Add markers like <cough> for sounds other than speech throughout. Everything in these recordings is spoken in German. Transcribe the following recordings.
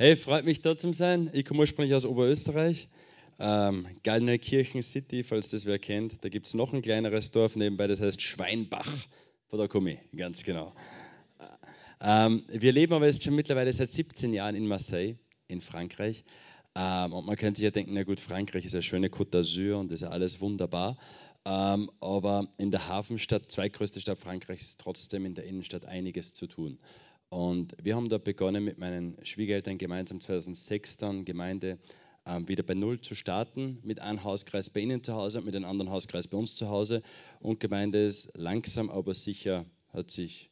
Hey, freut mich da zu sein. Ich komme ursprünglich aus Oberösterreich, ähm, Gallneukirchen City, falls das wer kennt. Da gibt es noch ein kleineres Dorf nebenbei, das heißt Schweinbach. Von da komme ich, ganz genau. Ähm, wir leben aber jetzt schon mittlerweile seit 17 Jahren in Marseille, in Frankreich. Ähm, und man könnte sich ja denken, na gut, Frankreich ist eine schöne Côte d'Azur und ist alles wunderbar. Ähm, aber in der Hafenstadt, zweitgrößte Stadt Frankreichs, ist trotzdem in der Innenstadt einiges zu tun. Und wir haben da begonnen mit meinen Schwiegereltern gemeinsam 2006 dann Gemeinde ähm, wieder bei Null zu starten, mit einem Hauskreis bei Ihnen zu Hause und mit einem anderen Hauskreis bei uns zu Hause. Und Gemeinde ist langsam, aber sicher, hat sich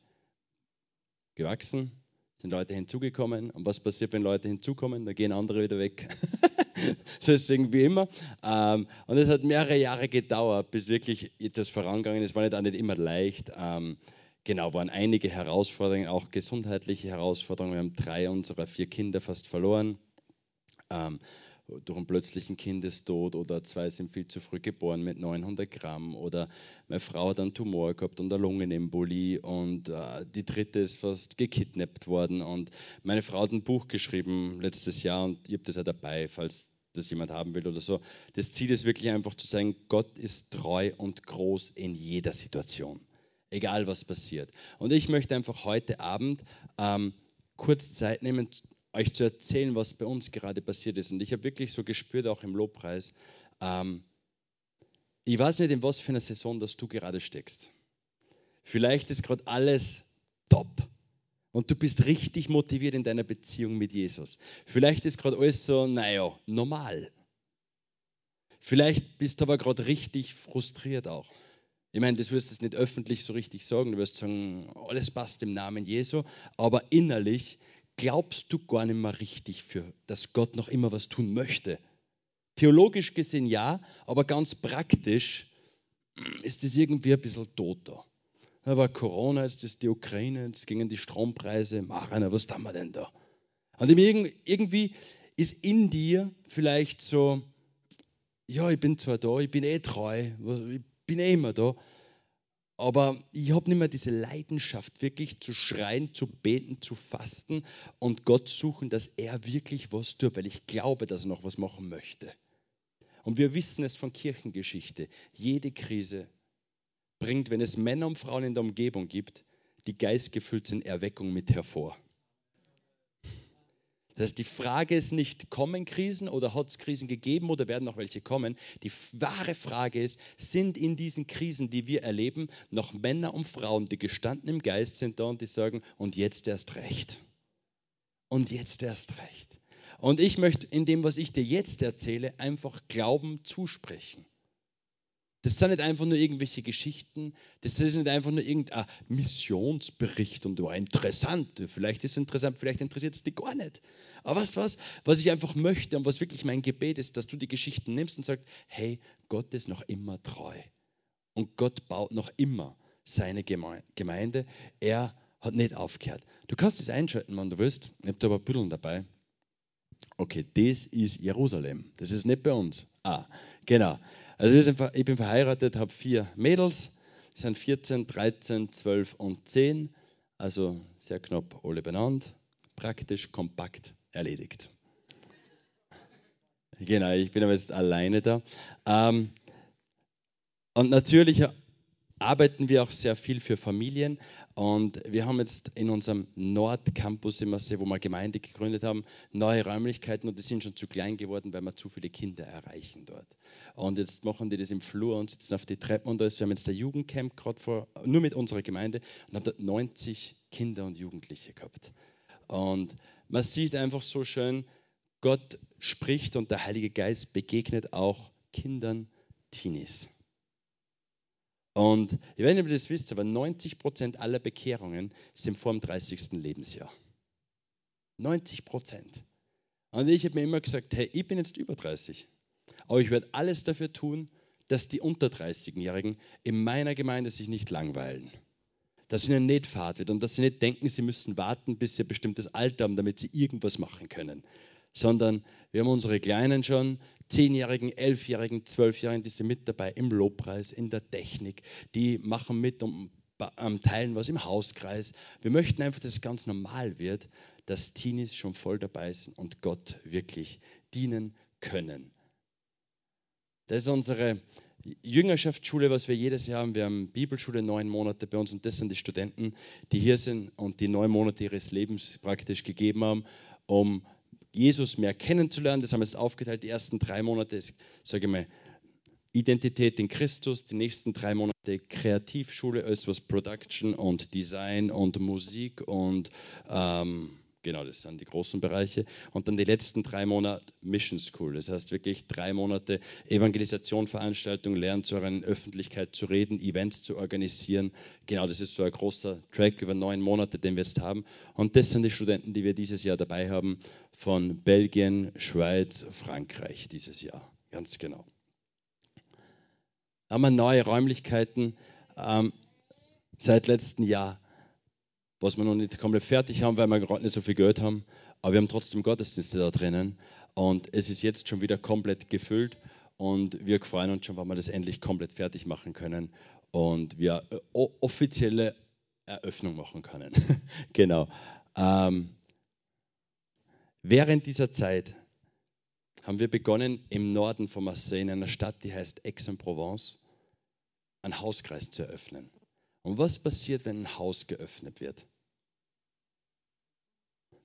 gewachsen, sind Leute hinzugekommen. Und was passiert, wenn Leute hinzukommen? Da gehen andere wieder weg. <laughs> so ist es irgendwie immer. Ähm, und es hat mehrere Jahre gedauert, bis wirklich etwas vorangegangen ist. War nicht auch nicht immer leicht. Ähm, genau, waren einige Herausforderungen, auch gesundheitliche Herausforderungen. Wir haben drei unserer vier Kinder fast verloren. Ähm, durch einen plötzlichen Kindestod oder zwei sind viel zu früh geboren mit 900 Gramm oder meine Frau hat einen Tumor gehabt und eine Lungenembolie und äh, die dritte ist fast gekidnappt worden und meine Frau hat ein Buch geschrieben letztes Jahr und ich habe das ja dabei, falls das jemand haben will oder so. Das Ziel ist wirklich einfach zu sagen, Gott ist treu und groß in jeder Situation, egal was passiert. Und ich möchte einfach heute Abend ähm, kurz Zeit nehmen, euch zu erzählen, was bei uns gerade passiert ist. Und ich habe wirklich so gespürt, auch im Lobpreis, ähm, ich weiß nicht, in was für einer Saison dass du gerade steckst. Vielleicht ist gerade alles top und du bist richtig motiviert in deiner Beziehung mit Jesus. Vielleicht ist gerade alles so, naja, normal. Vielleicht bist du aber gerade richtig frustriert auch. Ich meine, das wirst du nicht öffentlich so richtig sagen. Du wirst sagen, alles passt im Namen Jesu. Aber innerlich glaubst du gar nicht mehr richtig für, dass Gott noch immer was tun möchte. Theologisch gesehen ja, aber ganz praktisch ist das irgendwie ein bisschen tot da. War Corona, jetzt ist die Ukraine, jetzt gingen die Strompreise. Marina, was tun wir denn da? Und irgendwie ist in dir vielleicht so, ja, ich bin zwar da, ich bin eh treu, ich bin eh immer da, aber ich habe nicht mehr diese Leidenschaft, wirklich zu schreien, zu beten, zu fasten und Gott suchen, dass er wirklich was tut, weil ich glaube, dass er noch was machen möchte. Und wir wissen es von Kirchengeschichte. Jede Krise bringt, wenn es Männer und Frauen in der Umgebung gibt, die geistgefüllt sind, Erweckung mit hervor. Das heißt, die Frage ist nicht, kommen Krisen oder hat es Krisen gegeben oder werden noch welche kommen? Die wahre Frage ist, sind in diesen Krisen, die wir erleben, noch Männer und Frauen, die gestanden im Geist sind da und die sagen, und jetzt erst recht. Und jetzt erst recht. Und ich möchte in dem, was ich dir jetzt erzähle, einfach Glauben zusprechen. Das sind nicht einfach nur irgendwelche Geschichten, das ist nicht einfach nur irgendein Missionsbericht und war interessant. Vielleicht ist es interessant, vielleicht interessiert es dich gar nicht. Aber weißt du was, was ich einfach möchte und was wirklich mein Gebet ist, dass du die Geschichten nimmst und sagst, hey, Gott ist noch immer treu. Und Gott baut noch immer seine Gemeinde. Er hat nicht aufgehört. Du kannst es einschalten, wenn du willst. Ich habe da aber Büdeln dabei. Okay, das ist Jerusalem. Das ist nicht bei uns. Ah, genau. Also sind, ich bin verheiratet, habe vier Mädels, die sind 14, 13, 12 und 10, also sehr knapp alle benannt, praktisch, kompakt erledigt. Genau, ich bin aber jetzt alleine da. Ähm, und natürlich arbeiten wir auch sehr viel für Familien. Und wir haben jetzt in unserem Nordcampus in Marseille, wo wir Gemeinde gegründet haben, neue Räumlichkeiten und die sind schon zu klein geworden, weil wir zu viele Kinder erreichen dort. Und jetzt machen die das im Flur und sitzen auf die Treppen und da ist, wir haben jetzt der Jugendcamp gerade vor, nur mit unserer Gemeinde und haben dort 90 Kinder und Jugendliche gehabt. Und man sieht einfach so schön, Gott spricht und der Heilige Geist begegnet auch Kindern, Teenies. Und ich weiß nicht, ob ihr das wisst, aber 90 Prozent aller Bekehrungen sind vor dem 30. Lebensjahr. 90 Prozent. Und ich habe mir immer gesagt, hey, ich bin jetzt über 30. Aber ich werde alles dafür tun, dass die unter 30-Jährigen in meiner Gemeinde sich nicht langweilen. Dass ihnen nicht fad wird und dass sie nicht denken, sie müssen warten, bis sie ein bestimmtes Alter haben, damit sie irgendwas machen können sondern wir haben unsere Kleinen schon, Zehnjährigen, Elfjährigen, Zwölfjährigen, die sind mit dabei im Lobpreis, in der Technik, die machen mit und teilen was im Hauskreis. Wir möchten einfach, dass es ganz normal wird, dass Teenies schon voll dabei sind und Gott wirklich dienen können. Das ist unsere Jüngerschaftsschule, was wir jedes Jahr haben. Wir haben Bibelschule neun Monate bei uns und das sind die Studenten, die hier sind und die neun Monate ihres Lebens praktisch gegeben haben, um Jesus mehr kennenzulernen. Das haben wir jetzt aufgeteilt. Die ersten drei Monate ist, sage ich mal, Identität in Christus, die nächsten drei Monate Kreativschule, alles was Production und Design und Musik und ähm, Genau, das sind die großen Bereiche. Und dann die letzten drei Monate Mission School. Das heißt wirklich drei Monate Evangelisation, Veranstaltungen, Lernen zur Öffentlichkeit zu reden, Events zu organisieren. Genau, das ist so ein großer Track über neun Monate, den wir jetzt haben. Und das sind die Studenten, die wir dieses Jahr dabei haben von Belgien, Schweiz, Frankreich dieses Jahr. Ganz genau. Haben wir neue Räumlichkeiten ähm, seit letztem Jahr was wir noch nicht komplett fertig haben, weil wir gerade nicht so viel Geld haben. Aber wir haben trotzdem Gottesdienste da drinnen. Und es ist jetzt schon wieder komplett gefüllt. Und wir freuen uns schon, wenn wir das endlich komplett fertig machen können. Und wir offizielle Eröffnung machen können. <laughs> genau. Ähm, während dieser Zeit haben wir begonnen, im Norden von Marseille, in einer Stadt, die heißt Aix-en-Provence, einen Hauskreis zu eröffnen. Und was passiert, wenn ein Haus geöffnet wird?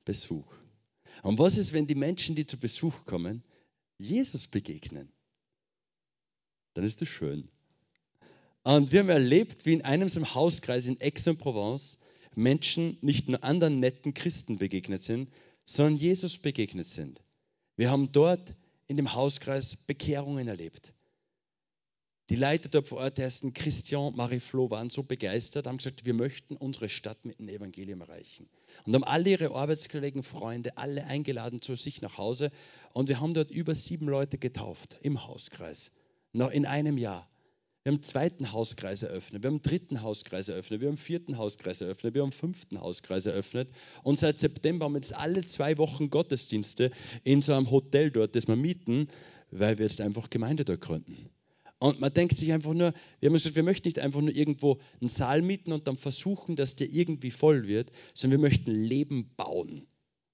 Besuch. Und was ist, wenn die Menschen, die zu Besuch kommen, Jesus begegnen? Dann ist das schön. Und wir haben erlebt, wie in einem so einem Hauskreis in Aix-en-Provence Menschen nicht nur anderen netten Christen begegnet sind, sondern Jesus begegnet sind. Wir haben dort in dem Hauskreis Bekehrungen erlebt. Die Leiter dort vor Ort, heißen Christian, Marie-Flo, waren so begeistert, haben gesagt, wir möchten unsere Stadt mit dem Evangelium erreichen. Und haben alle ihre Arbeitskollegen, Freunde, alle eingeladen zu sich nach Hause. Und wir haben dort über sieben Leute getauft im Hauskreis. Noch in einem Jahr. Wir haben einen zweiten Hauskreis eröffnet, wir haben einen dritten Hauskreis eröffnet, wir haben einen vierten Hauskreis eröffnet, wir haben einen fünften Hauskreis eröffnet. Und seit September haben wir jetzt alle zwei Wochen Gottesdienste in so einem Hotel dort, das wir mieten, weil wir jetzt einfach Gemeinde dort gründen. Und man denkt sich einfach nur, wir gesagt, wir möchten nicht einfach nur irgendwo einen Saal mieten und dann versuchen, dass der irgendwie voll wird, sondern wir möchten Leben bauen,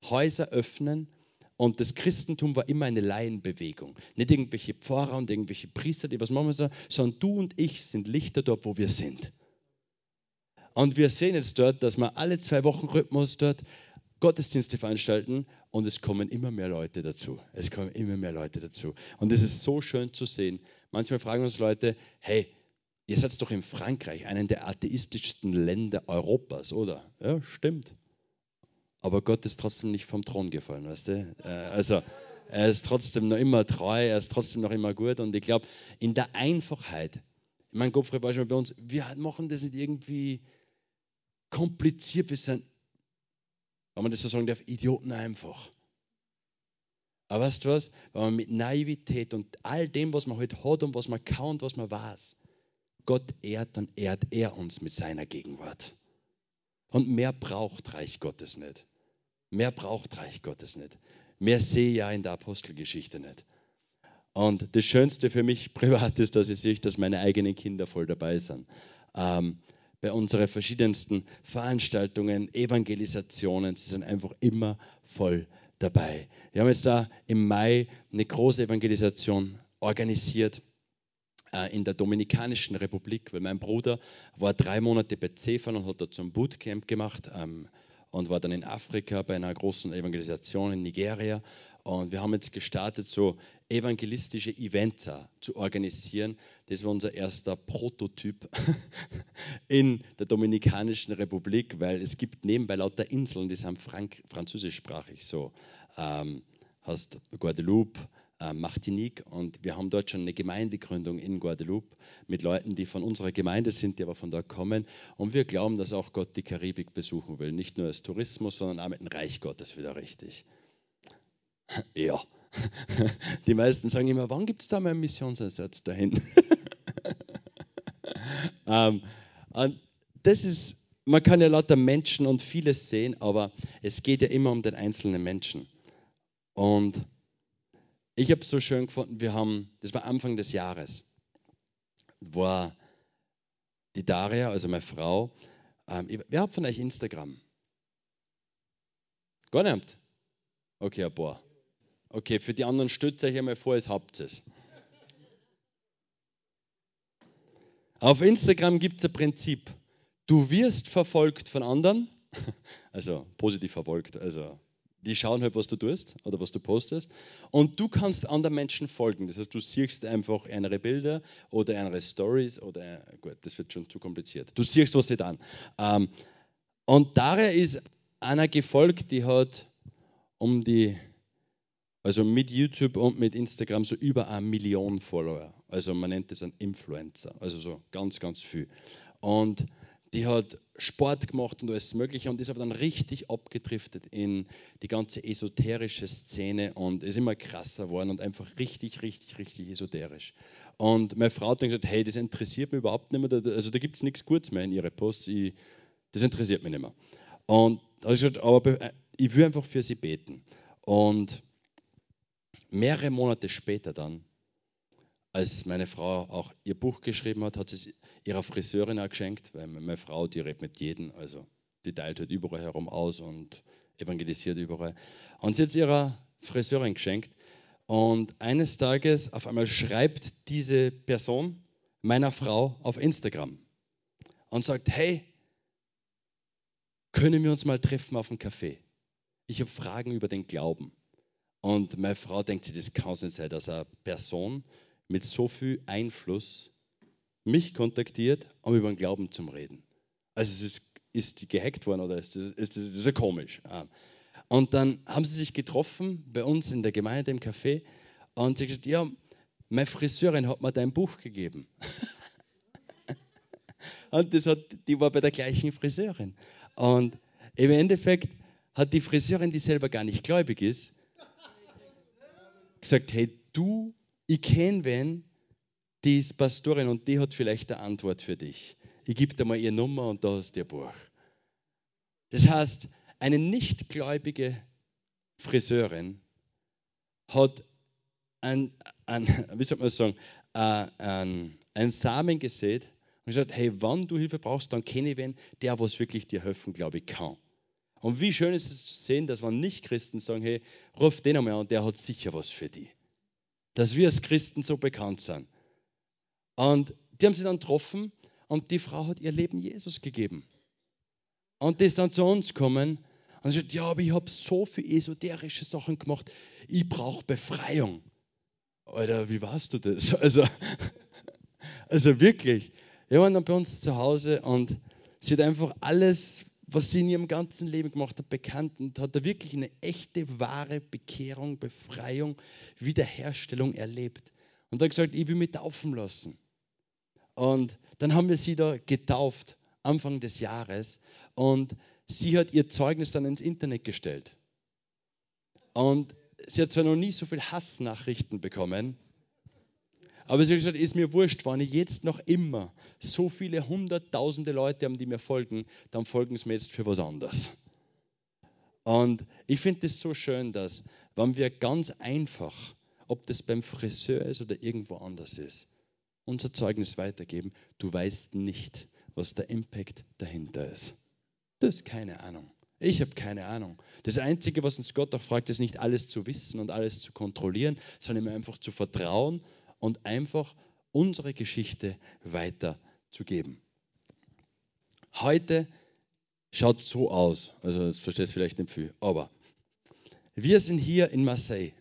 Häuser öffnen. Und das Christentum war immer eine Laienbewegung. Nicht irgendwelche Pfarrer und irgendwelche Priester, die was machen so, sondern du und ich sind Lichter dort, wo wir sind. Und wir sehen jetzt dort, dass wir alle zwei Wochen Rhythmus dort Gottesdienste veranstalten und es kommen immer mehr Leute dazu. Es kommen immer mehr Leute dazu. Und es ist so schön zu sehen, Manchmal fragen uns Leute, hey, ihr seid doch in Frankreich, einem der atheistischsten Länder Europas, oder? Ja, stimmt. Aber Gott ist trotzdem nicht vom Thron gefallen, weißt du? Äh, also, er ist trotzdem noch immer treu, er ist trotzdem noch immer gut. Und ich glaube, in der Einfachheit, ich meine, Gottfried war schon bei uns, wir machen das nicht irgendwie kompliziert, wir sind, wenn man das so sagen darf, Idioten einfach. Aber weißt du was? Wenn man mit Naivität und all dem, was man heute hat und was man kann und was man weiß, Gott ehrt, dann ehrt er uns mit seiner Gegenwart. Und mehr braucht Reich Gottes nicht. Mehr braucht Reich Gottes nicht. Mehr sehe ja in der Apostelgeschichte nicht. Und das Schönste für mich <laughs> privat ist, dass ich sehe, dass meine eigenen Kinder voll dabei sind. Ähm, bei unseren verschiedensten Veranstaltungen, Evangelisationen, sie sind einfach immer voll dabei. Wir haben jetzt da im Mai eine große Evangelisation organisiert äh, in der Dominikanischen Republik, weil mein Bruder war drei Monate bei CEFAN und hat dort ein Bootcamp gemacht ähm, und war dann in Afrika bei einer großen Evangelisation in Nigeria. Und wir haben jetzt gestartet, so evangelistische Events zu organisieren. Das war unser erster Prototyp <laughs> in der Dominikanischen Republik, weil es gibt nebenbei lauter Inseln, die sind frank französischsprachig so. Ähm, hast Guadeloupe, äh, Martinique und wir haben dort schon eine Gemeindegründung in Guadeloupe mit Leuten, die von unserer Gemeinde sind, die aber von dort kommen. Und wir glauben, dass auch Gott die Karibik besuchen will. Nicht nur als Tourismus, sondern auch mit dem Reich Gottes wieder richtig. Ja. <laughs> Die meisten sagen immer, wann gibt es da mal einen Missionsersatz dahin? <laughs> ähm, und das ist, man kann ja lauter Menschen und vieles sehen, aber es geht ja immer um den einzelnen Menschen. Und ich habe es so schön gefunden, wir haben, das war Anfang des Jahres, war die Daria, also meine Frau, ähm, wer hat von euch Instagram? Gar nicht? Okay, ein paar. Okay, für die anderen stütze ich einmal vor, es habt es. Auf Instagram gibt es ein Prinzip. Du wirst verfolgt von anderen, <laughs> also positiv verfolgt, also die schauen halt, was du tust oder was du postest. Und du kannst anderen Menschen folgen. Das heißt, du siehst einfach andere Bilder oder andere Stories oder, gut, das wird schon zu kompliziert. Du siehst, was sie dann. Ähm, und daher ist einer gefolgt, die hat um die, also mit YouTube und mit Instagram so über eine Million Follower. Also man nennt das ein Influencer, also so ganz, ganz viel. Und die hat Sport gemacht und alles Mögliche und ist aber dann richtig abgedriftet in die ganze esoterische Szene und ist immer krasser geworden und einfach richtig, richtig, richtig esoterisch. Und meine Frau hat dann gesagt, hey, das interessiert mich überhaupt nicht mehr, also da gibt es nichts Gutes mehr in ihre Posts, ich, das interessiert mich nicht mehr. Und da habe ich gesagt, aber äh, ich will einfach für sie beten. Und mehrere Monate später dann als meine Frau auch ihr Buch geschrieben hat, hat sie es ihrer Friseurin auch geschenkt, weil meine Frau, die redet mit jedem, also die teilt halt überall herum aus und evangelisiert überall. Und sie hat es ihrer Friseurin geschenkt. Und eines Tages auf einmal schreibt diese Person meiner Frau auf Instagram und sagt, hey, können wir uns mal treffen auf einen Café? Ich habe Fragen über den Glauben. Und meine Frau denkt sich, das kann es nicht sein, dass eine Person mit so viel Einfluss mich kontaktiert, um über den Glauben zu reden. Also es ist, ist die gehackt worden oder ist das, ist das, ist ja komisch. Und dann haben sie sich getroffen bei uns in der Gemeinde im Café und sie gesagt, ja, meine Friseurin hat mir dein Buch gegeben. <laughs> und das hat, die war bei der gleichen Friseurin. Und im Endeffekt hat die Friseurin, die selber gar nicht gläubig ist, gesagt, hey, du ich kenne wen, die ist Pastorin und die hat vielleicht eine Antwort für dich. Ich gebe dir mal ihre Nummer und da hast du ihr Buch. Das heißt, eine nichtgläubige Friseurin hat ein, ein, wie soll man sagen, äh, ein, ein Samen gesät und gesagt, hey, wann du Hilfe brauchst, dann kenne ich wen, der was wirklich dir helfen, glaube ich, kann. Und wie schön ist es zu sehen, dass wenn Nicht-Christen sagen, hey, ruf den einmal an, der hat sicher was für dich dass wir als Christen so bekannt sind. Und die haben sie dann getroffen und die Frau hat ihr Leben Jesus gegeben. Und die ist dann zu uns gekommen und sagt, ja, aber ich habe so viele esoterische Sachen gemacht, ich brauche Befreiung. Alter, wie warst du das? <laughs> Also, also wirklich. Wir waren dann bei uns zu Hause und sie hat einfach alles was sie in ihrem ganzen Leben gemacht hat, bekannt und hat da wirklich eine echte, wahre Bekehrung, Befreiung, Wiederherstellung erlebt. Und hat gesagt, ich will mich taufen lassen. Und dann haben wir sie da getauft, Anfang des Jahres. Und sie hat ihr Zeugnis dann ins Internet gestellt. Und sie hat zwar noch nie so viele Hassnachrichten bekommen, aber sie gesagt, ist mir wurscht, wenn ich jetzt noch immer so viele hunderttausende Leute haben, die mir folgen, dann folgen sie mir jetzt für was anderes. Und ich finde es so schön, dass, wenn wir ganz einfach, ob das beim Friseur ist oder irgendwo anders ist, unser Zeugnis weitergeben, du weißt nicht, was der Impact dahinter ist. Du hast keine Ahnung. Ich habe keine Ahnung. Das Einzige, was uns Gott auch fragt, ist nicht alles zu wissen und alles zu kontrollieren, sondern ihm einfach zu vertrauen und einfach unsere Geschichte weiterzugeben. Heute schaut so aus, also das verstehst du vielleicht nicht viel, aber wir sind hier in Marseille.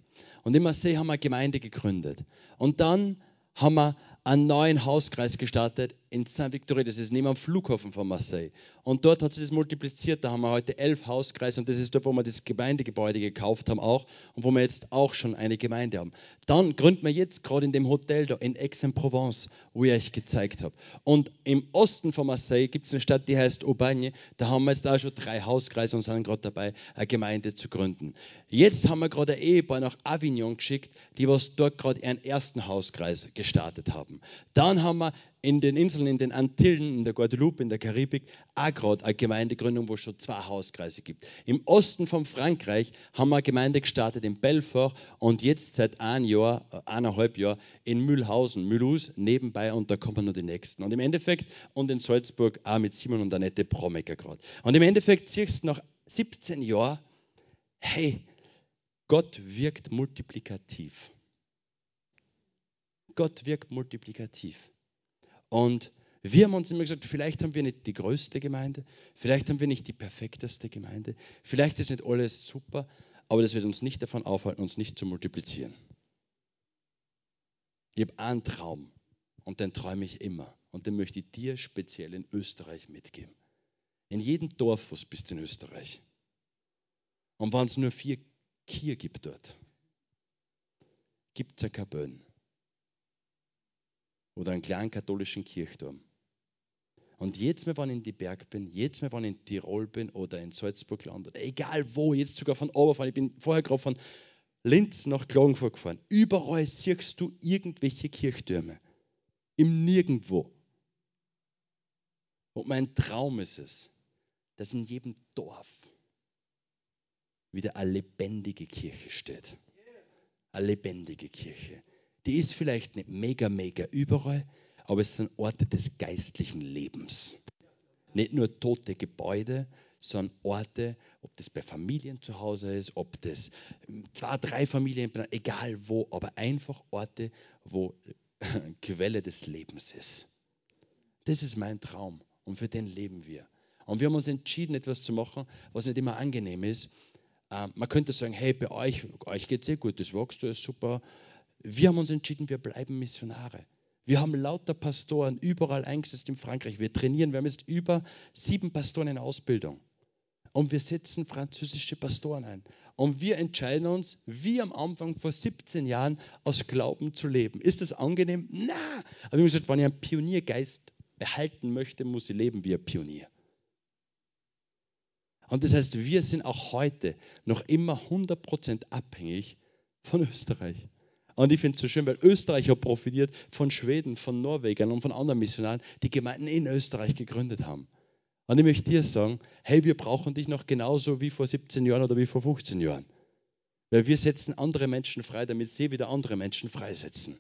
Und in Marseille haben wir eine Gemeinde gegründet. Und dann haben wir einen neuen Hauskreis gestartet in Saint-Victoré, das ist neben dem Flughafen von Marseille. Und dort hat sich das multipliziert, da haben wir heute elf Hauskreise und das ist dort, wo wir das Gemeindegebäude gekauft haben auch und wo wir jetzt auch schon eine Gemeinde haben. Dann gründen wir jetzt gerade in dem Hotel da in Aix-en-Provence, wo ich euch gezeigt habe. Und im Osten von Marseille gibt es eine Stadt, die heißt Aubagne, da haben wir jetzt auch schon drei Hauskreise und sind gerade dabei, eine Gemeinde zu gründen. Jetzt haben wir gerade ein Ehepaar nach Avignon geschickt, die was dort gerade ihren ersten Hauskreis gestartet haben. Laufen. Dann haben wir in den Inseln, in den Antillen, in der Guadeloupe, in der Karibik, auch gerade eine Gemeindegründung, wo es schon zwei Hauskreise gibt. Im Osten von Frankreich haben wir eine Gemeinde gestartet in Belfort und jetzt seit ein Jahr, eineinhalb Jahr in Mühlhausen, Mühlhus nebenbei und da kommen noch die nächsten. Und im Endeffekt, und in Salzburg auch mit Simon und Annette Promecker gerade. Und im Endeffekt siehst du nach 17 Jahren, hey, Gott wirkt multiplikativ. Gott wirkt multiplikativ. Und wir haben uns immer gesagt, vielleicht haben wir nicht die größte Gemeinde, vielleicht haben wir nicht die perfekteste Gemeinde, vielleicht ist nicht alles super, aber das wird uns nicht davon aufhalten, uns nicht zu multiplizieren. Ich habe einen Traum und den träume ich immer und den möchte ich dir speziell in Österreich mitgeben. In jedem Dorf, wo es bist in Österreich. Und wenn es nur vier Kier gibt dort, gibt es eine Kabön oder einen kleinen katholischen Kirchturm. Und jetzt, wenn ich in die Berg bin, jetzt, wenn ich in Tirol bin oder in Salzburg lande, oder egal wo, jetzt sogar von Oberfahren, ich bin vorher gerade von Linz nach Klagenfurt gefahren, überall siehst du irgendwelche Kirchtürme. Im Nirgendwo. Und mein Traum ist es, dass in jedem Dorf wieder eine lebendige Kirche steht. Eine lebendige Kirche. Die ist vielleicht nicht mega, mega überall, aber es sind Orte des geistlichen Lebens. Nicht nur tote Gebäude, sondern Orte, ob das bei Familien zu Hause ist, ob das zwei, drei Familien, egal wo, aber einfach Orte, wo <laughs> Quelle des Lebens ist. Das ist mein Traum und für den leben wir. Und wir haben uns entschieden, etwas zu machen, was nicht immer angenehm ist. Ähm, man könnte sagen, hey, bei euch, euch geht es eh gut, das wächst, ist super. Wir haben uns entschieden, wir bleiben Missionare. Wir haben lauter Pastoren überall eingesetzt in Frankreich. Wir trainieren, wir haben jetzt über sieben Pastoren in Ausbildung. Und wir setzen französische Pastoren ein. Und wir entscheiden uns, wie am Anfang vor 17 Jahren, aus Glauben zu leben. Ist das angenehm? Na. Aber wir haben gesagt, wenn ich einen Pioniergeist behalten möchte, muss ich leben wie ein Pionier. Und das heißt, wir sind auch heute noch immer 100% abhängig von Österreich. Und ich finde es so schön, weil Österreich hat profitiert von Schweden, von Norwegern und von anderen Missionaren, die Gemeinden in Österreich gegründet haben. Und ich möchte dir sagen, hey, wir brauchen dich noch genauso wie vor 17 Jahren oder wie vor 15 Jahren. Weil wir setzen andere Menschen frei, damit sie wieder andere Menschen freisetzen.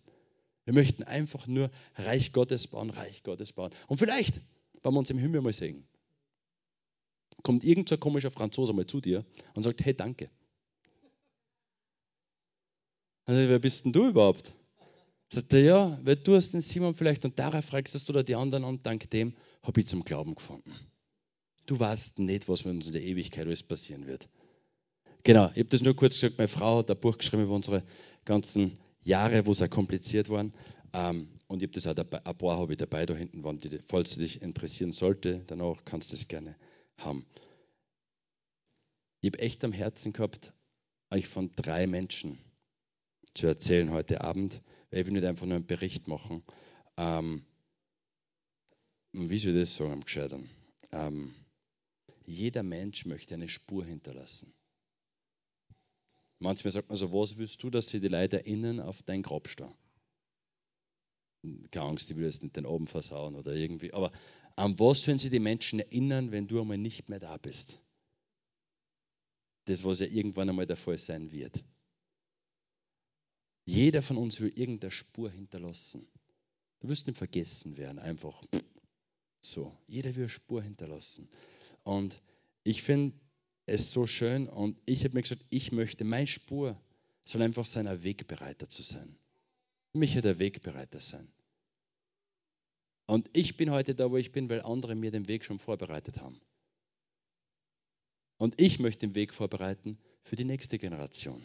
Wir möchten einfach nur Reich Gottes bauen, Reich Gottes bauen. Und vielleicht, wenn wir uns im Himmel mal sehen, kommt irgend so komischer Franzose mal zu dir und sagt, hey, danke. Also, wer bist denn du überhaupt? Sagt er, ja, weil du hast den Simon vielleicht und darauf fragst du oder die anderen und dank dem habe ich zum Glauben gefunden. Du weißt nicht, was mit uns in der Ewigkeit alles passieren wird. Genau, ich habe das nur kurz gesagt. Meine Frau hat ein Buch geschrieben über unsere ganzen Jahre, wo es auch kompliziert waren. Ähm, und ich habe das auch dabei, ein paar habe ich dabei da hinten, wenn die, falls dich interessieren sollte, danach kannst du das gerne haben. Ich habe echt am Herzen gehabt, euch von drei Menschen zu erzählen heute Abend, weil ich will nicht einfach nur einen Bericht machen. Ähm, wie soll ich das sagen am Gescheitern? Ähm, jeder Mensch möchte eine Spur hinterlassen. Manchmal sagt man so, was willst du, dass sie die Leute erinnern auf dein Grabstein? Keine Angst, ich will jetzt nicht den oben versauen oder irgendwie. Aber an was sollen sie die Menschen erinnern, wenn du einmal nicht mehr da bist? Das, was ja irgendwann einmal der Fall sein wird. Jeder von uns will irgendeine Spur hinterlassen. Du wirst nicht vergessen werden, einfach so. Jeder will eine Spur hinterlassen. Und ich finde es so schön und ich habe mir gesagt, ich möchte, meine Spur soll einfach sein, ein Wegbereiter zu sein. Für mich wird ein Wegbereiter sein. Und ich bin heute da, wo ich bin, weil andere mir den Weg schon vorbereitet haben. Und ich möchte den Weg vorbereiten für die nächste Generation.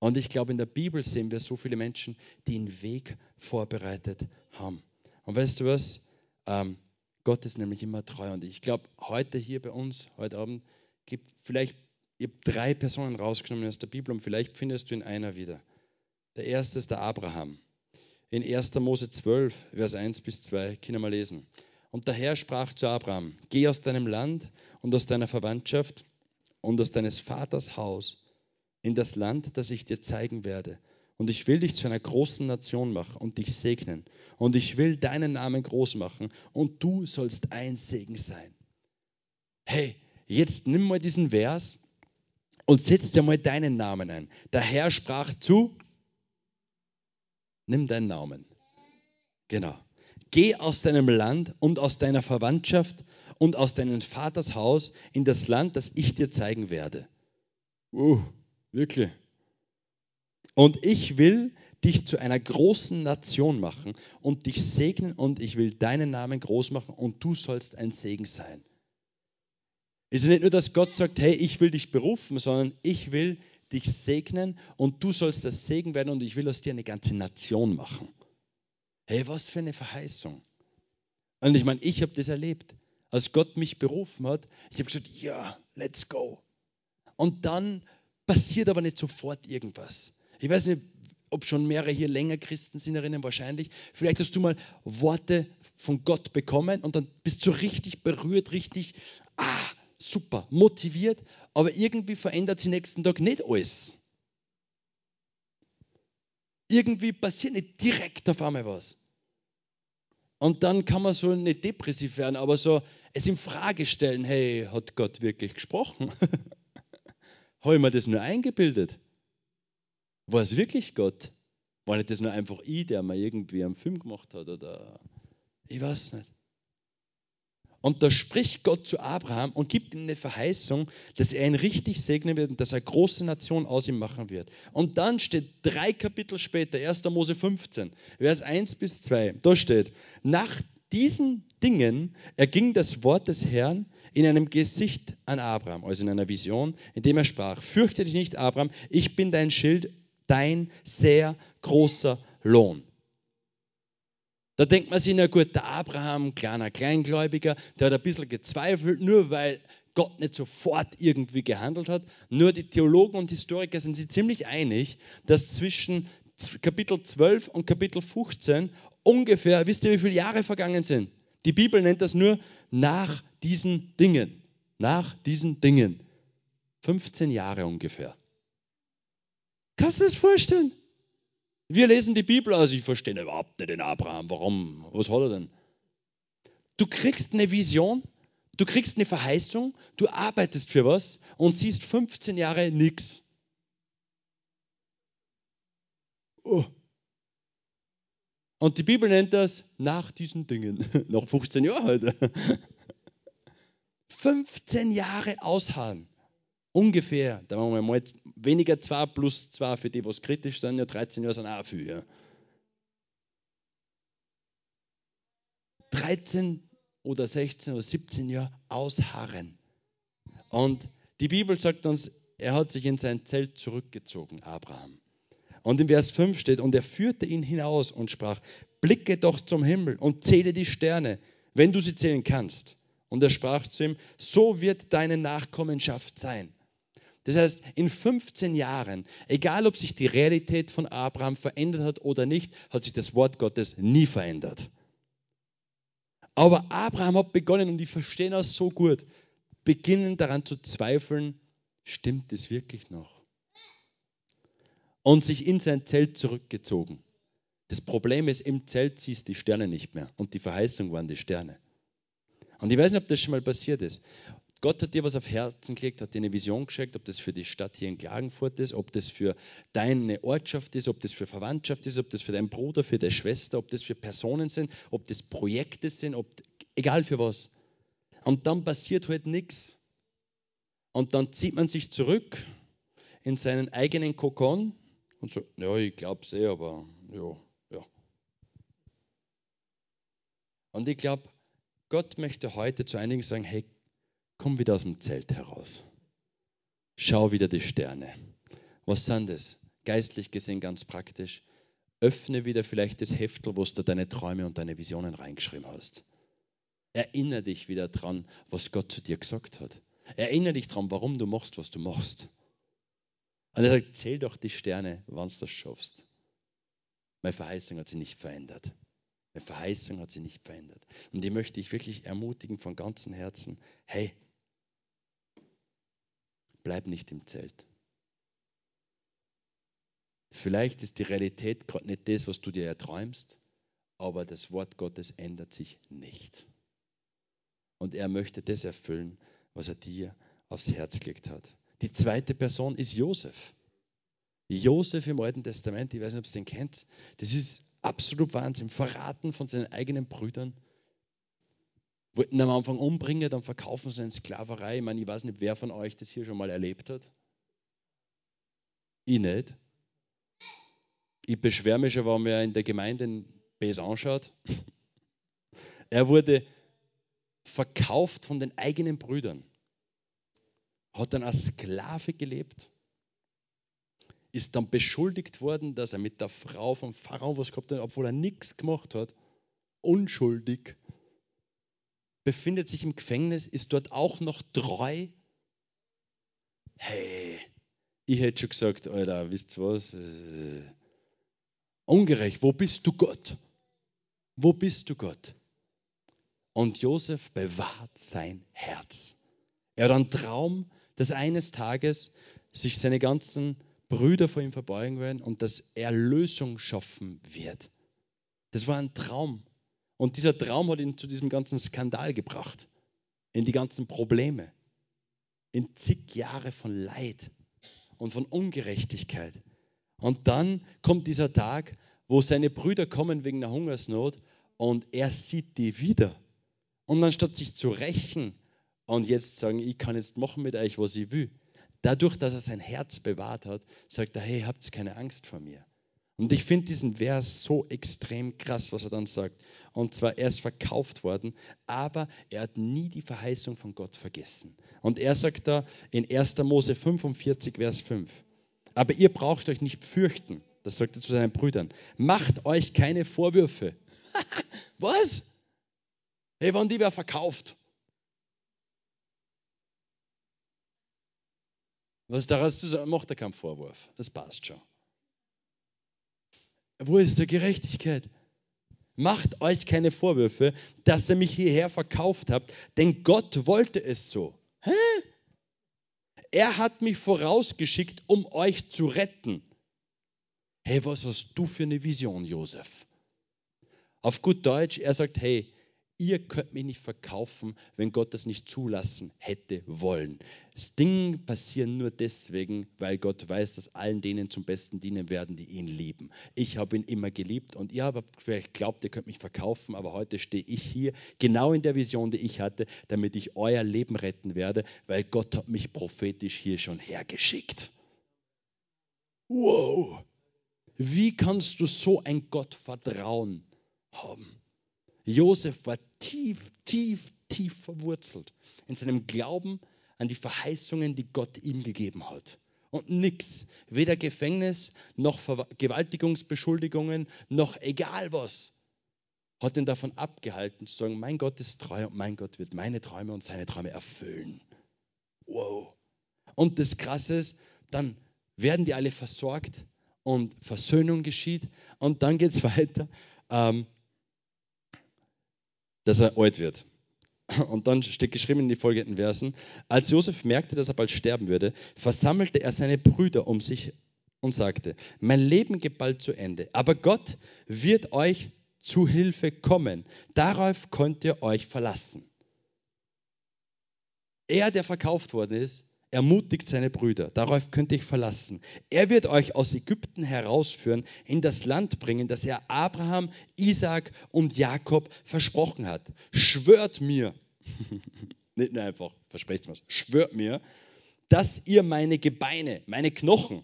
Und ich glaube, in der Bibel sehen wir so viele Menschen, die einen Weg vorbereitet haben. Und weißt du was? Ähm, Gott ist nämlich immer treu. Und ich glaube, heute hier bei uns, heute Abend, gibt vielleicht, ich habe drei Personen rausgenommen aus der Bibel und vielleicht findest du in einer wieder. Der erste ist der Abraham. In 1. Mose 12, Vers 1 bis 2, können wir lesen. Und der Herr sprach zu Abraham: Geh aus deinem Land und aus deiner Verwandtschaft und aus deines Vaters Haus in das Land, das ich dir zeigen werde. Und ich will dich zu einer großen Nation machen und dich segnen. Und ich will deinen Namen groß machen und du sollst ein Segen sein. Hey, jetzt nimm mal diesen Vers und setz dir mal deinen Namen ein. Der Herr sprach zu, nimm deinen Namen. Genau. Geh aus deinem Land und aus deiner Verwandtschaft und aus deinem Vaters Haus in das Land, das ich dir zeigen werde. Uh, wirklich. Und ich will dich zu einer großen Nation machen und dich segnen und ich will deinen Namen groß machen und du sollst ein Segen sein. Es ist nicht nur, dass Gott sagt, hey, ich will dich berufen, sondern ich will dich segnen und du sollst das Segen werden und ich will aus dir eine ganze Nation machen. Hey, was für eine Verheißung. Und ich meine, ich habe das erlebt. Als Gott mich berufen hat, ich habe gesagt, ja, let's go. Und dann passiert aber nicht sofort irgendwas. Ich weiß nicht, ob schon mehrere hier länger Christen sind, erinnern wahrscheinlich. Vielleicht hast du mal Worte von Gott bekommen und dann bist du richtig berührt, richtig, ah, super, motiviert, aber irgendwie verändert sich nächsten Tag nicht alles. Irgendwie passiert nicht direkt auf einmal was. Und dann kann man so nicht depressiv werden, aber so es in Frage stellen, hey, hat Gott wirklich gesprochen? <laughs> Habe ich mir das nur eingebildet? War es wirklich Gott? War nicht das nur einfach ich, der mal irgendwie einen Film gemacht hat? Oder ich weiß nicht. Und da spricht Gott zu Abraham und gibt ihm eine Verheißung, dass er ihn richtig segnen wird und dass er große Nation aus ihm machen wird. Und dann steht drei Kapitel später, 1. Mose 15, Vers 1 bis 2, da steht, nach diesen Dingen erging das Wort des Herrn in einem Gesicht an Abraham, also in einer Vision, in dem er sprach, fürchte dich nicht, Abraham, ich bin dein Schild dein sehr großer Lohn. Da denkt man sich, na gut, der Abraham, kleiner Kleingläubiger, der hat ein bisschen gezweifelt, nur weil Gott nicht sofort irgendwie gehandelt hat. Nur die Theologen und Historiker sind sich ziemlich einig, dass zwischen Kapitel 12 und Kapitel 15 ungefähr, wisst ihr, wie viele Jahre vergangen sind? Die Bibel nennt das nur nach diesen Dingen. Nach diesen Dingen. 15 Jahre ungefähr. Kannst du das vorstellen? Wir lesen die Bibel, also ich verstehe überhaupt nicht den Abraham. Warum? Was hat er denn? Du kriegst eine Vision, du kriegst eine Verheißung, du arbeitest für was und siehst 15 Jahre nichts. Oh. Und die Bibel nennt das nach diesen Dingen. Nach 15 Jahren heute. <laughs> 15 Jahre ausharren. Ungefähr, da machen wir mal weniger 2 plus 2 für die, was kritisch sind, ja 13 Jahre sind auch viel. Ja. 13 oder 16 oder 17 Jahre ausharren. Und die Bibel sagt uns, er hat sich in sein Zelt zurückgezogen, Abraham. Und im Vers 5 steht, und er führte ihn hinaus und sprach, blicke doch zum Himmel und zähle die Sterne, wenn du sie zählen kannst. Und er sprach zu ihm, so wird deine Nachkommenschaft sein. Das heißt, in 15 Jahren, egal ob sich die Realität von Abraham verändert hat oder nicht, hat sich das Wort Gottes nie verändert. Aber Abraham hat begonnen, und ich verstehe das so gut, beginnen daran zu zweifeln, stimmt es wirklich noch? Und sich in sein Zelt zurückgezogen. Das Problem ist, im Zelt siehst du die Sterne nicht mehr und die Verheißung waren die Sterne. Und ich weiß nicht, ob das schon mal passiert ist. Gott hat dir was auf Herzen gelegt, hat dir eine Vision geschickt, ob das für die Stadt hier in Klagenfurt ist, ob das für deine Ortschaft ist, ob das für Verwandtschaft ist, ob das für deinen Bruder, für deine Schwester, ob das für Personen sind, ob das Projekte sind, ob, egal für was. Und dann passiert halt nichts. Und dann zieht man sich zurück in seinen eigenen Kokon und so, ja, ich glaube es eh, aber ja, ja. Und ich glaube, Gott möchte heute zu einigen sagen, hey, Komm wieder aus dem Zelt heraus. Schau wieder die Sterne. Was sind das? Geistlich gesehen ganz praktisch. Öffne wieder vielleicht das Heftel, wo du deine Träume und deine Visionen reingeschrieben hast. Erinnere dich wieder dran, was Gott zu dir gesagt hat. Erinnere dich dran, warum du machst, was du machst. Und er sagt, zähl doch die Sterne, wann du das schaffst. Meine Verheißung hat sich nicht verändert. Meine Verheißung hat sich nicht verändert. Und die möchte ich wirklich ermutigen von ganzem Herzen. Hey, Bleib nicht im Zelt. Vielleicht ist die Realität gerade nicht das, was du dir erträumst, aber das Wort Gottes ändert sich nicht. Und er möchte das erfüllen, was er dir aufs Herz gelegt hat. Die zweite Person ist Josef. Josef im Alten Testament, ich weiß nicht, ob ihr den kennt, das ist absolut Wahnsinn. Verraten von seinen eigenen Brüdern. Wollten am Anfang umbringen, dann verkaufen sie in Sklaverei. Ich meine, ich weiß nicht, wer von euch das hier schon mal erlebt hat. Ich nicht. Ich beschwere mich schon, wenn man in der Gemeinde Bes anschaut. <laughs> Er wurde verkauft von den eigenen Brüdern, hat dann als Sklave gelebt, ist dann beschuldigt worden, dass er mit der Frau vom Pharao was gehabt hat, obwohl er nichts gemacht hat. Unschuldig. Befindet sich im Gefängnis, ist dort auch noch treu. Hey, ich hätte schon gesagt, Alter, wisst ihr was? Äh, ungerecht, wo bist du Gott? Wo bist du Gott? Und Josef bewahrt sein Herz. Er hat einen Traum, dass eines Tages sich seine ganzen Brüder vor ihm verbeugen werden und dass er Lösung schaffen wird. Das war ein Traum. Und dieser Traum hat ihn zu diesem ganzen Skandal gebracht, in die ganzen Probleme, in zig Jahre von Leid und von Ungerechtigkeit. Und dann kommt dieser Tag, wo seine Brüder kommen wegen der Hungersnot und er sieht die wieder. Und anstatt sich zu rächen und jetzt sagen, ich kann jetzt machen mit euch, was ich will, dadurch, dass er sein Herz bewahrt hat, sagt er, hey, habt keine Angst vor mir. Und ich finde diesen Vers so extrem krass, was er dann sagt. Und zwar, er ist verkauft worden, aber er hat nie die Verheißung von Gott vergessen. Und er sagt da in 1. Mose 45, Vers 5, aber ihr braucht euch nicht fürchten, das sagt er zu seinen Brüdern, macht euch keine Vorwürfe. <laughs> was? Hey, wann die wer verkauft? Was daraus zu sagen, macht er keinen Vorwurf. Das passt schon. Wo ist der Gerechtigkeit? Macht euch keine Vorwürfe, dass ihr mich hierher verkauft habt, denn Gott wollte es so. Hä? Er hat mich vorausgeschickt, um euch zu retten. Hey, was hast du für eine Vision, Josef? Auf gut Deutsch, er sagt, hey, ihr könnt mich nicht verkaufen, wenn Gott das nicht zulassen hätte wollen. Das Ding passiert nur deswegen, weil Gott weiß, dass allen denen zum Besten dienen werden, die ihn lieben. Ich habe ihn immer geliebt und ihr habt vielleicht glaubt, ihr könnt mich verkaufen, aber heute stehe ich hier genau in der Vision, die ich hatte, damit ich euer Leben retten werde, weil Gott hat mich prophetisch hier schon hergeschickt. Wow! Wie kannst du so ein Gottvertrauen haben? Josef war tief, tief, tief verwurzelt in seinem Glauben an die Verheißungen, die Gott ihm gegeben hat. Und nichts, weder Gefängnis noch Vergewaltigungsbeschuldigungen noch egal was, hat ihn davon abgehalten zu sagen, mein Gott ist treu und mein Gott wird meine Träume und seine Träume erfüllen. Wow. Und das Krasse ist, dann werden die alle versorgt und Versöhnung geschieht und dann geht es <laughs> weiter. Ähm, dass er alt wird. <clears throat> Und dann steht geschrieben in die folgenden Versen, als Josef merkte, dass er bald sterben würde, versammelte er seine Brüder um sich und sagte, mein Leben geht bald zu Ende, aber Gott wird euch zu Hilfe kommen. Darauf könnt ihr euch verlassen. Er, der verkauft worden ist, ermutigt seine Brüder, darauf könnt ihr verlassen. Er wird euch aus Ägypten herausführen, in das Land bringen, das er Abraham, Isaac und Jakob versprochen hat. Schwört mir, <laughs> nicht nur einfach, versprecht was, schwört mir, dass ihr meine Gebeine, meine Knochen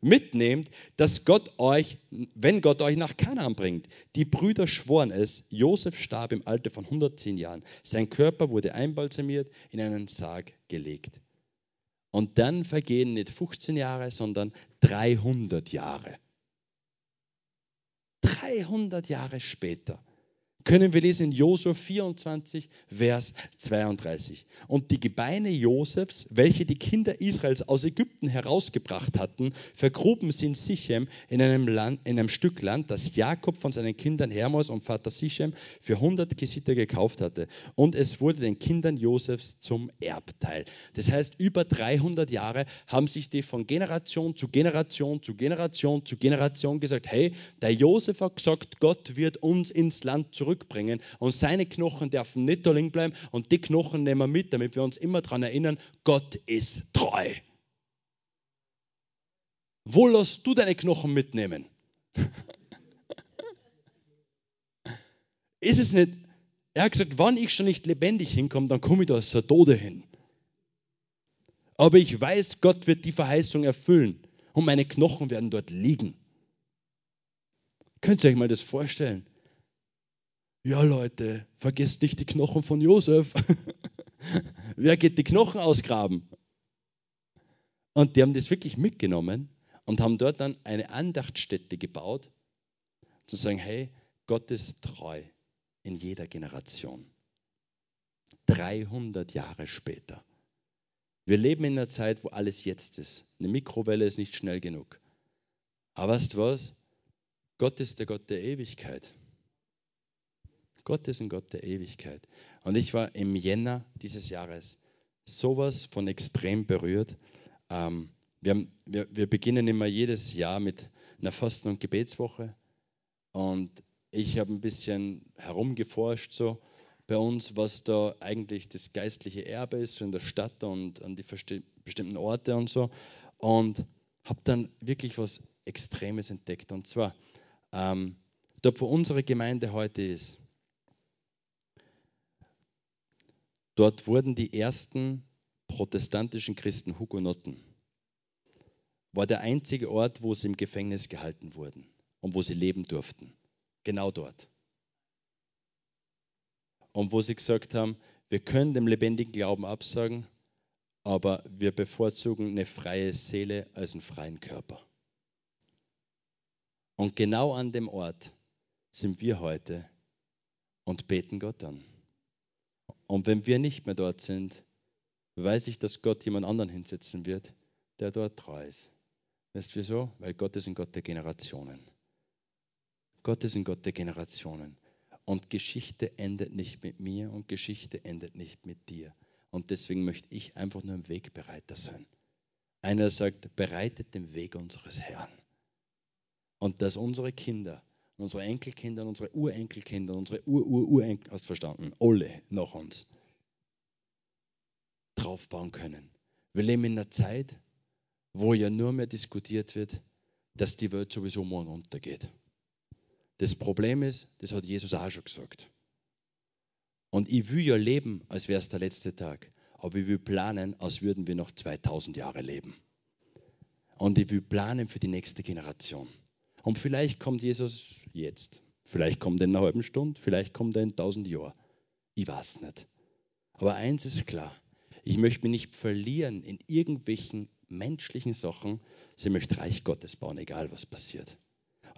mitnehmt, dass Gott euch, wenn Gott euch nach Kanaan bringt. Die Brüder schworen es. Josef starb im Alter von 110 Jahren. Sein Körper wurde einbalsamiert, in einen Sarg gelegt. Und dann vergehen nicht 15 Jahre, sondern 300 Jahre. 300 Jahre später können wir lesen in Josua 24, Vers 32. Und die Gebeine Josefs, welche die Kinder Israels aus Ägypten herausgebracht hatten, vergruben sie in Sichem in einem, Land, in einem Stück Land, das Jakob von seinen Kindern Hermos und Vater Sichem für 100 Gesitter gekauft hatte. Und es wurde den Kindern Josefs zum Erbteil. Das heißt, über 300 Jahre haben sich die von Generation zu Generation zu Generation zu Generation gesagt, hey, der Josef hat gesagt, Gott wird uns ins Land zurückbringen und seine Knochen dürfen nicht da liegen bleiben und die Knochen nehmen wir mit, damit wir uns immer daran erinnern, Gott ist treu. Wo lässt du deine Knochen mitnehmen? ist es nicht, er hat gesagt, wann ich schon nicht lebendig hinkomme, dann komme ich da als der Tode hin. Aber ich weiß, Gott wird die Verheißung erfüllen und meine Knochen werden dort liegen. Könnt ihr euch mal das vorstellen? Ja, Leute, vergesst nicht die Knochen von Josef. <laughs> Wer geht die Knochen ausgraben? Und die haben das wirklich mitgenommen und haben dort dann eine Andachtstätte gebaut, zu sagen, hey, Gott ist treu in jeder Generation. 300 Jahre später. Wir leben in einer Zeit, wo alles jetzt ist. Eine Mikrowelle ist nicht schnell genug. Aber weißt du was? Gott ist der Gott der Ewigkeit. Gott ist ein Gott der Ewigkeit. Und ich war im Jänner dieses Jahres sowas von extrem berührt. Ähm, wir, haben, wir, wir beginnen immer jedes Jahr mit einer Fasten- und Gebetswoche. Und ich habe ein bisschen herumgeforscht so bei uns, was da eigentlich das geistliche Erbe ist so in der Stadt und an die bestimmten Orte und so. Und habe dann wirklich was Extremes entdeckt. Und zwar, ähm, dort wo unsere Gemeinde heute ist, Dort wurden die ersten protestantischen Christen Hugenotten. War der einzige Ort, wo sie im Gefängnis gehalten wurden und wo sie leben durften. Genau dort. Und wo sie gesagt haben, wir können dem lebendigen Glauben absagen, aber wir bevorzugen eine freie Seele als einen freien Körper. Und genau an dem Ort sind wir heute und beten Gott an. Und wenn wir nicht mehr dort sind, weiß ich, dass Gott jemand anderen hinsetzen wird, der dort treu ist. Weißt du wieso? Weil Gott ist ein Gott der Generationen. Gott ist ein Gott der Generationen. Und Geschichte endet nicht mit mir und Geschichte endet nicht mit dir. Und deswegen möchte ich einfach nur im Wegbereiter sein. Einer sagt, bereitet den Weg unseres Herrn. Und dass unsere Kinder unsere Enkelkinder, unsere Urenkelkinder, unsere Ur-Ur-Urenkel, hast verstanden, alle nach uns draufbauen können. Wir leben in einer Zeit, wo ja nur mehr diskutiert wird, dass die Welt sowieso morgen untergeht. Das Problem ist, das hat Jesus auch schon gesagt. Und ich will ja leben, als wäre es der letzte Tag. Aber ich will planen, als würden wir noch 2000 Jahre leben. Und ich will planen für die nächste Generation. Und vielleicht kommt Jesus jetzt. Vielleicht kommt er in einer halben Stunde, vielleicht kommt er in tausend Jahren. Ich weiß nicht. Aber eins ist klar, ich möchte mich nicht verlieren in irgendwelchen menschlichen Sachen, sie möchte Reich Gottes bauen, egal was passiert.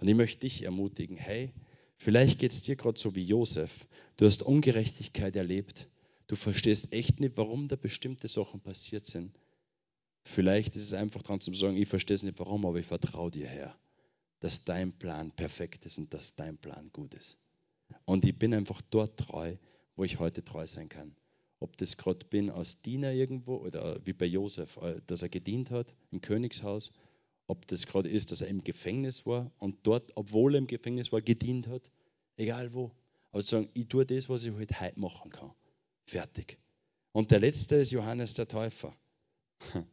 Und ich möchte dich ermutigen, hey, vielleicht geht es dir gerade so wie Josef. Du hast Ungerechtigkeit erlebt. Du verstehst echt nicht, warum da bestimmte Sachen passiert sind. Vielleicht ist es einfach dran zu sagen, ich verstehe es nicht warum, aber ich vertraue dir, Herr dass dein Plan perfekt ist und dass dein Plan gut ist. Und ich bin einfach dort treu, wo ich heute treu sein kann. Ob das gerade bin als Diener irgendwo oder wie bei Josef, äh, dass er gedient hat im Königshaus, ob das gerade ist, dass er im Gefängnis war und dort, obwohl er im Gefängnis war, gedient hat, egal wo. Aber sagen, ich tue das, was ich heute heute machen kann. Fertig. Und der letzte ist Johannes der Täufer. <laughs>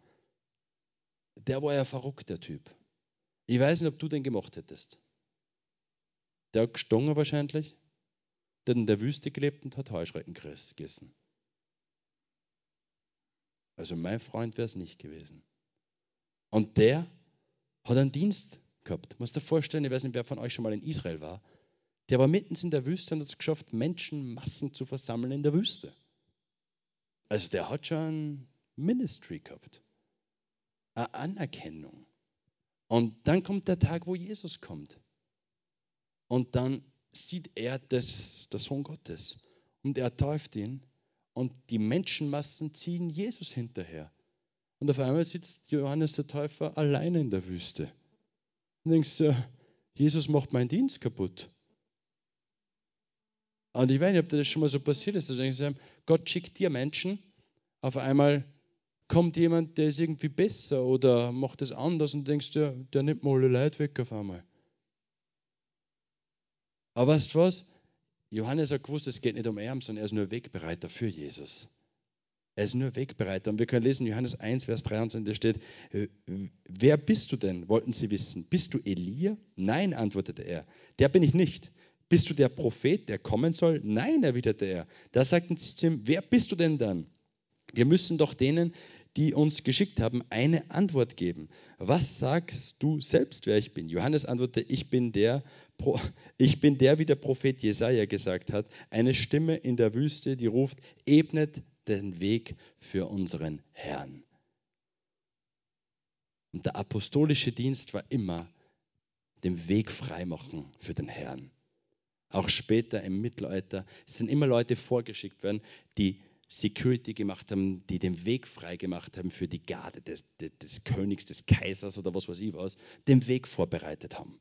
Der war ja verrückt, der Typ. Ich weiß nicht, ob du den gemacht hättest. Der hat gestungen wahrscheinlich, der hat in der Wüste gelebt und hat Heuschrecken gegessen. Also mein Freund wäre es nicht gewesen. Und der hat einen Dienst gehabt. Du musst dir vorstellen, ich weiß nicht, wer von euch schon mal in Israel war. Der war mitten in der Wüste und hat es geschafft, Menschenmassen zu versammeln in der Wüste. Also der hat schon Ministry gehabt. Eine Anerkennung. Und dann kommt der Tag, wo Jesus kommt. Und dann sieht er das, der Sohn Gottes und er tauft ihn und die Menschenmassen ziehen Jesus hinterher. Und auf einmal sitzt Johannes der Täufer alleine in der Wüste. Und denkst du, Jesus macht meinen Dienst kaputt. Und ich weiß nicht, ob das schon mal so passiert ist. Also Gott schickt dir Menschen, auf einmal kommt jemand, der ist irgendwie besser oder macht es anders und denkst du, der nimmt mal alle Leute weg auf einmal. Aber weißt du was? Johannes hat gewusst, es geht nicht um ihn, sondern er ist nur Wegbereiter für Jesus. Er ist nur Wegbereiter. Und wir können lesen, Johannes 1, Vers 23, da steht, äh, wer bist du denn, wollten sie wissen. Bist du Elia? Nein, antwortete er. Der bin ich nicht. Bist du der Prophet, der kommen soll? Nein, erwiderte er. Da sagten sie zu ihm, wer bist du denn dann? Wir müssen doch denen, die uns geschickt haben, eine Antwort geben. Was sagst du selbst, wer ich bin? Johannes antwortete, ich bin der, <laughs> ich bin der, wie der Prophet Jesaja gesagt hat, eine Stimme in der Wüste, die ruft, ebnet den Weg für unseren Herrn. Und der apostolische Dienst war immer den Weg freimachen für den Herrn. Auch später im Mittelalter sind immer Leute vorgeschickt worden, die Security gemacht haben, die den Weg frei gemacht haben für die Garde des, des, des Königs, des Kaisers oder was weiß ich was, den Weg vorbereitet haben.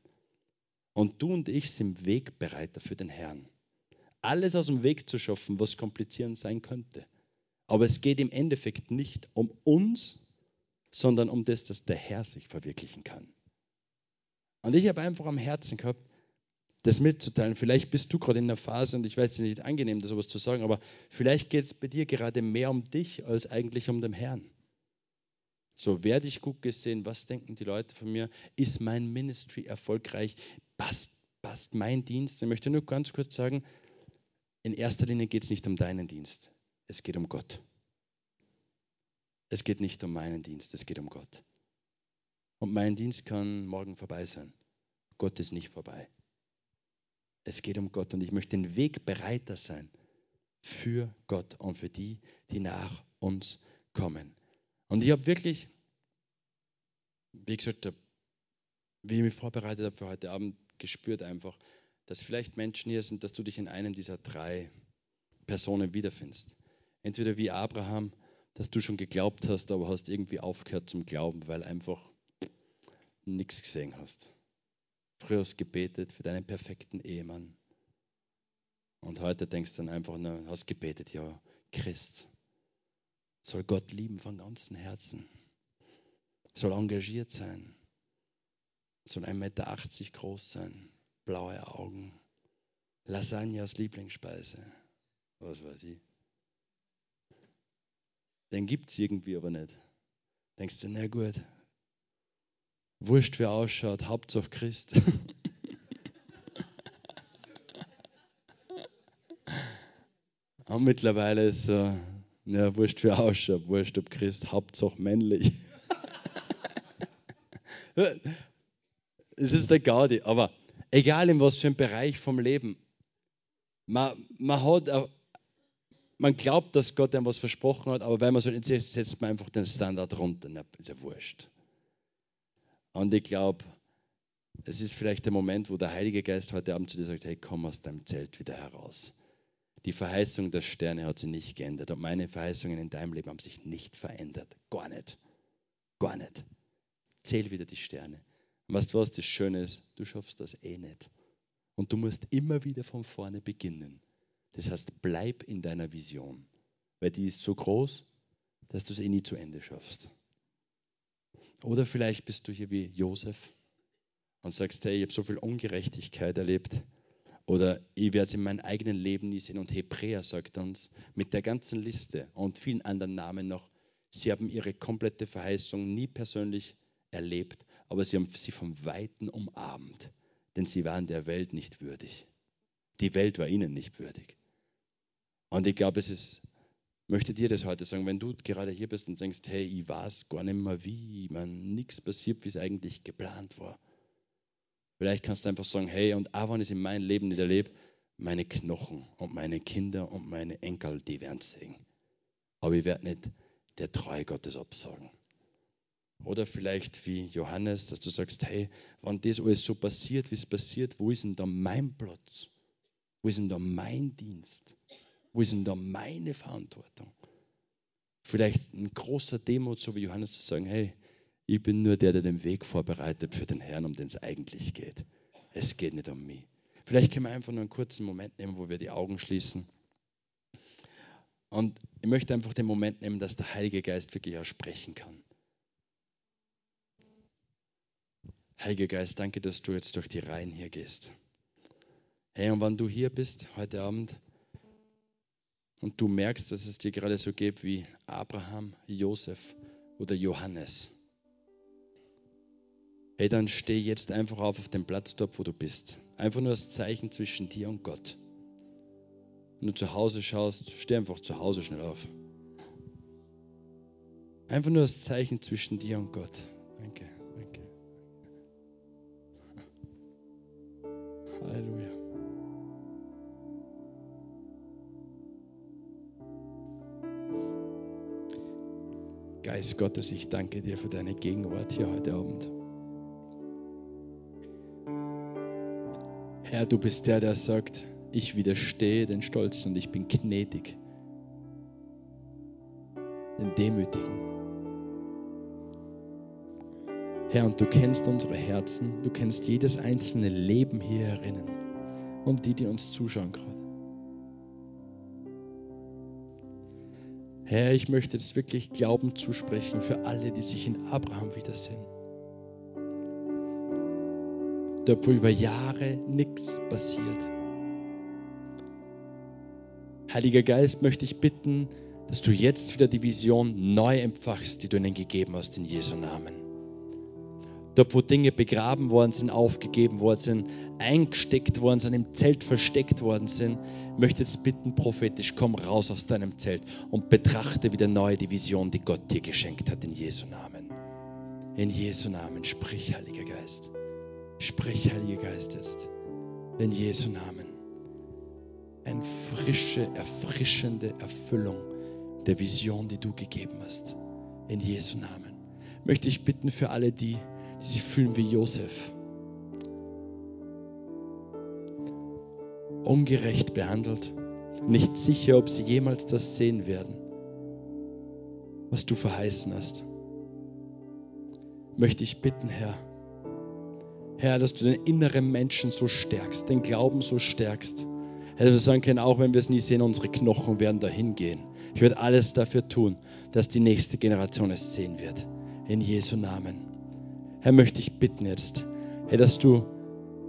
Und du und ich sind Wegbereiter für den Herrn. Alles aus dem Weg zu schaffen, was komplizierend sein könnte. Aber es geht im Endeffekt nicht um uns, sondern um das, dass der Herr sich verwirklichen kann. Und ich habe einfach am Herzen gehabt, das mitzuteilen. Vielleicht bist du gerade in einer Phase, und ich weiß, es nicht angenehm, das sowas zu sagen, aber vielleicht geht es bei dir gerade mehr um dich als eigentlich um den Herrn. So werde ich gut gesehen, was denken die Leute von mir? Ist mein Ministry erfolgreich? Passt, passt mein Dienst? Ich möchte nur ganz kurz sagen, in erster Linie geht es nicht um deinen Dienst, es geht um Gott. Es geht nicht um meinen Dienst, es geht um Gott. Und mein Dienst kann morgen vorbei sein. Gott ist nicht vorbei. Es geht um Gott und ich möchte den Weg bereiter sein für Gott und für die, die nach uns kommen. Und ich habe wirklich, wie gesagt, wie ich mich vorbereitet habe für heute Abend, gespürt einfach, dass vielleicht Menschen hier sind, dass du dich in einem dieser drei Personen wiederfindest. Entweder wie Abraham, dass du schon geglaubt hast, aber hast irgendwie aufgehört zum Glauben, weil einfach nichts gesehen hast. Früher hast gebetet für deinen perfekten Ehemann. Und heute denkst du dann einfach nur, hast gebetet, ja, Christ soll Gott lieben von ganzem Herzen, soll engagiert sein, soll 1,80 Meter groß sein, blaue Augen, Lasagne als Lieblingsspeise, was weiß ich. Den gibt es irgendwie aber nicht. Denkst du, na gut, Wurscht, wer ausschaut, Hauptsache Christ. <laughs> Und mittlerweile ist so, ja, wurscht, wer ausschaut, wurscht, ob Christ, Hauptsache männlich. <laughs> es ist der Gaudi, aber egal in was für einem Bereich vom Leben, man, man, hat, man glaubt, dass Gott einem was versprochen hat, aber wenn man so setzt, setzt man einfach den Standard runter, dann ist ja wurscht. Und ich glaube, es ist vielleicht der Moment, wo der Heilige Geist heute Abend zu dir sagt, hey, komm aus deinem Zelt wieder heraus. Die Verheißung der Sterne hat sich nicht geändert und meine Verheißungen in deinem Leben haben sich nicht verändert. Gar nicht. Gar nicht. Zähl wieder die Sterne. Und weißt du was, das Schöne ist, du schaffst das eh nicht. Und du musst immer wieder von vorne beginnen. Das heißt, bleib in deiner Vision, weil die ist so groß, dass du es eh nie zu Ende schaffst. Oder vielleicht bist du hier wie Josef und sagst, hey, ich habe so viel Ungerechtigkeit erlebt. Oder ich werde es in meinem eigenen Leben nie sehen. Und Hebräer sagt uns mit der ganzen Liste und vielen anderen Namen noch, sie haben ihre komplette Verheißung nie persönlich erlebt, aber sie haben sie vom Weiten umarmt, denn sie waren der Welt nicht würdig. Die Welt war ihnen nicht würdig. Und ich glaube, es ist möchte dir das heute sagen, wenn du gerade hier bist und denkst, hey, ich weiß gar nicht mehr wie, man nichts passiert, wie es eigentlich geplant war. Vielleicht kannst du einfach sagen, hey, und auch wenn ich es in meinem Leben nicht erlebe, meine Knochen und meine Kinder und meine Enkel, die werden sehen. Aber ich werde nicht der Treue Gottes absagen. Oder vielleicht wie Johannes, dass du sagst, hey, wenn das alles so passiert, wie es passiert, wo ist denn da mein Platz? Wo ist denn da mein Dienst? Wo ist denn da meine Verantwortung? Vielleicht ein großer Demut, so wie Johannes zu sagen, hey, ich bin nur der, der den Weg vorbereitet für den Herrn, um den es eigentlich geht. Es geht nicht um mich. Vielleicht können wir einfach nur einen kurzen Moment nehmen, wo wir die Augen schließen. Und ich möchte einfach den Moment nehmen, dass der Heilige Geist wirklich auch sprechen kann. Heiliger Geist, danke, dass du jetzt durch die Reihen hier gehst. Hey, und wenn du hier bist heute Abend und du merkst, dass es dir gerade so geht wie Abraham, Josef oder Johannes, hey, dann steh jetzt einfach auf auf dem Platz dort, wo du bist. Einfach nur das Zeichen zwischen dir und Gott. Wenn du zu Hause schaust, steh einfach zu Hause schnell auf. Einfach nur das Zeichen zwischen dir und Gott. Danke, Geist Gottes, ich danke dir für deine Gegenwart hier heute Abend. Herr, du bist der, der sagt, ich widerstehe den Stolzen und ich bin gnädig, den Demütigen. Herr, und du kennst unsere Herzen, du kennst jedes einzelne Leben hier herinnen und die, die uns zuschauen gerade. Herr, ich möchte jetzt wirklich Glauben zusprechen für alle, die sich in Abraham wiedersehen. Dort, wo über Jahre nichts passiert. Heiliger Geist, möchte ich bitten, dass du jetzt wieder die Vision neu empfachst, die du ihnen gegeben hast in Jesu Namen. Dort, wo Dinge begraben worden sind, aufgegeben worden sind, eingesteckt worden sind, im Zelt versteckt worden sind, möchte jetzt bitten, prophetisch, komm raus aus deinem Zelt und betrachte wieder neu die Vision, die Gott dir geschenkt hat in Jesu Namen. In Jesu Namen, sprich, Heiliger Geist. Sprich, Heiliger Geist, jetzt. In Jesu Namen. Eine frische, erfrischende Erfüllung der Vision, die du gegeben hast. In Jesu Namen. Möchte ich bitten für alle, die, die sich fühlen wie Josef. Ungerecht behandelt. Nicht sicher, ob sie jemals das sehen werden, was du verheißen hast. Möchte ich bitten, Herr, Herr, dass du den inneren Menschen so stärkst, den Glauben so stärkst. Herr, dass wir sagen können, auch wenn wir es nie sehen, unsere Knochen werden dahin gehen. Ich werde alles dafür tun, dass die nächste Generation es sehen wird. In Jesu Namen. Herr, möchte ich bitten jetzt, Herr, dass du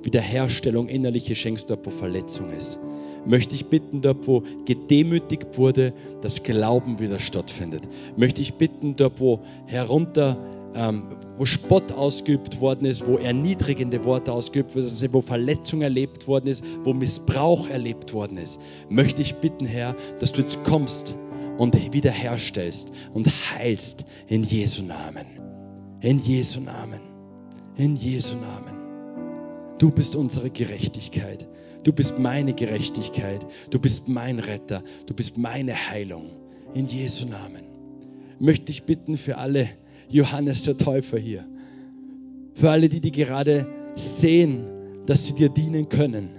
Wiederherstellung innerliche schenkst, dort wo Verletzung ist. Möchte ich bitten, dort wo gedemütigt wurde, dass Glauben wieder stattfindet. Möchte ich bitten, dort wo herunter ähm, wo Spott ausgeübt worden ist, wo erniedrigende Worte ausgeübt worden sind, wo Verletzung erlebt worden ist, wo Missbrauch erlebt worden ist, möchte ich bitten, Herr, dass du jetzt kommst und wiederherstellst und heilst in Jesu Namen. In Jesu Namen. In Jesu Namen. Du bist unsere Gerechtigkeit. Du bist meine Gerechtigkeit. Du bist mein Retter. Du bist meine Heilung. In Jesu Namen. Möchte ich bitten für alle, Johannes der Täufer hier. Für alle, die, die gerade sehen, dass sie dir dienen können.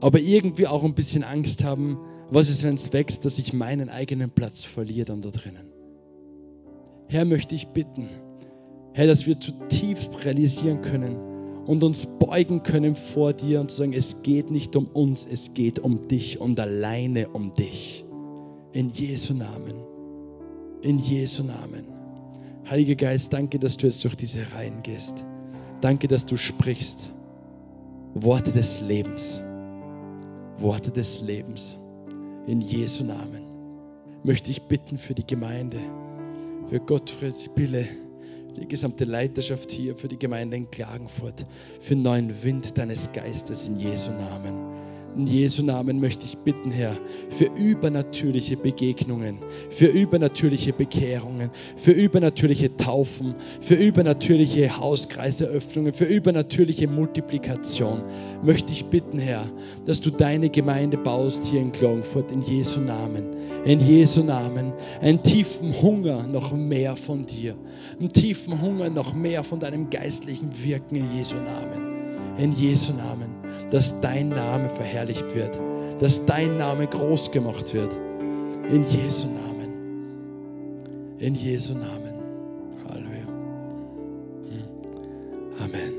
Aber irgendwie auch ein bisschen Angst haben, was ist, wenn es wächst, dass ich meinen eigenen Platz verliere dann da drinnen. Herr, möchte ich bitten, Herr, dass wir zutiefst realisieren können und uns beugen können vor dir und sagen, es geht nicht um uns, es geht um dich und alleine um dich. In Jesu Namen. In Jesu Namen. Heiliger Geist, danke, dass du jetzt durch diese Reihen gehst. Danke, dass du sprichst. Worte des Lebens. Worte des Lebens. In Jesu Namen möchte ich bitten für die Gemeinde, für Gottfried Sibylle, die gesamte Leiterschaft hier, für die Gemeinde in Klagenfurt, für neuen Wind deines Geistes in Jesu Namen. In Jesu Namen möchte ich bitten, Herr, für übernatürliche Begegnungen, für übernatürliche Bekehrungen, für übernatürliche Taufen, für übernatürliche Hauskreiseröffnungen, für übernatürliche Multiplikation. Möchte ich bitten, Herr, dass du deine Gemeinde baust hier in Klagenfurt, in Jesu Namen. In Jesu Namen. Einen tiefen Hunger noch mehr von dir. Einen tiefen Hunger noch mehr von deinem geistlichen Wirken in Jesu Namen. In Jesu Namen. Dass dein Name verherrlicht wird. Dass dein Name groß gemacht wird. In Jesu Namen. In Jesu Namen. Halleluja. Amen.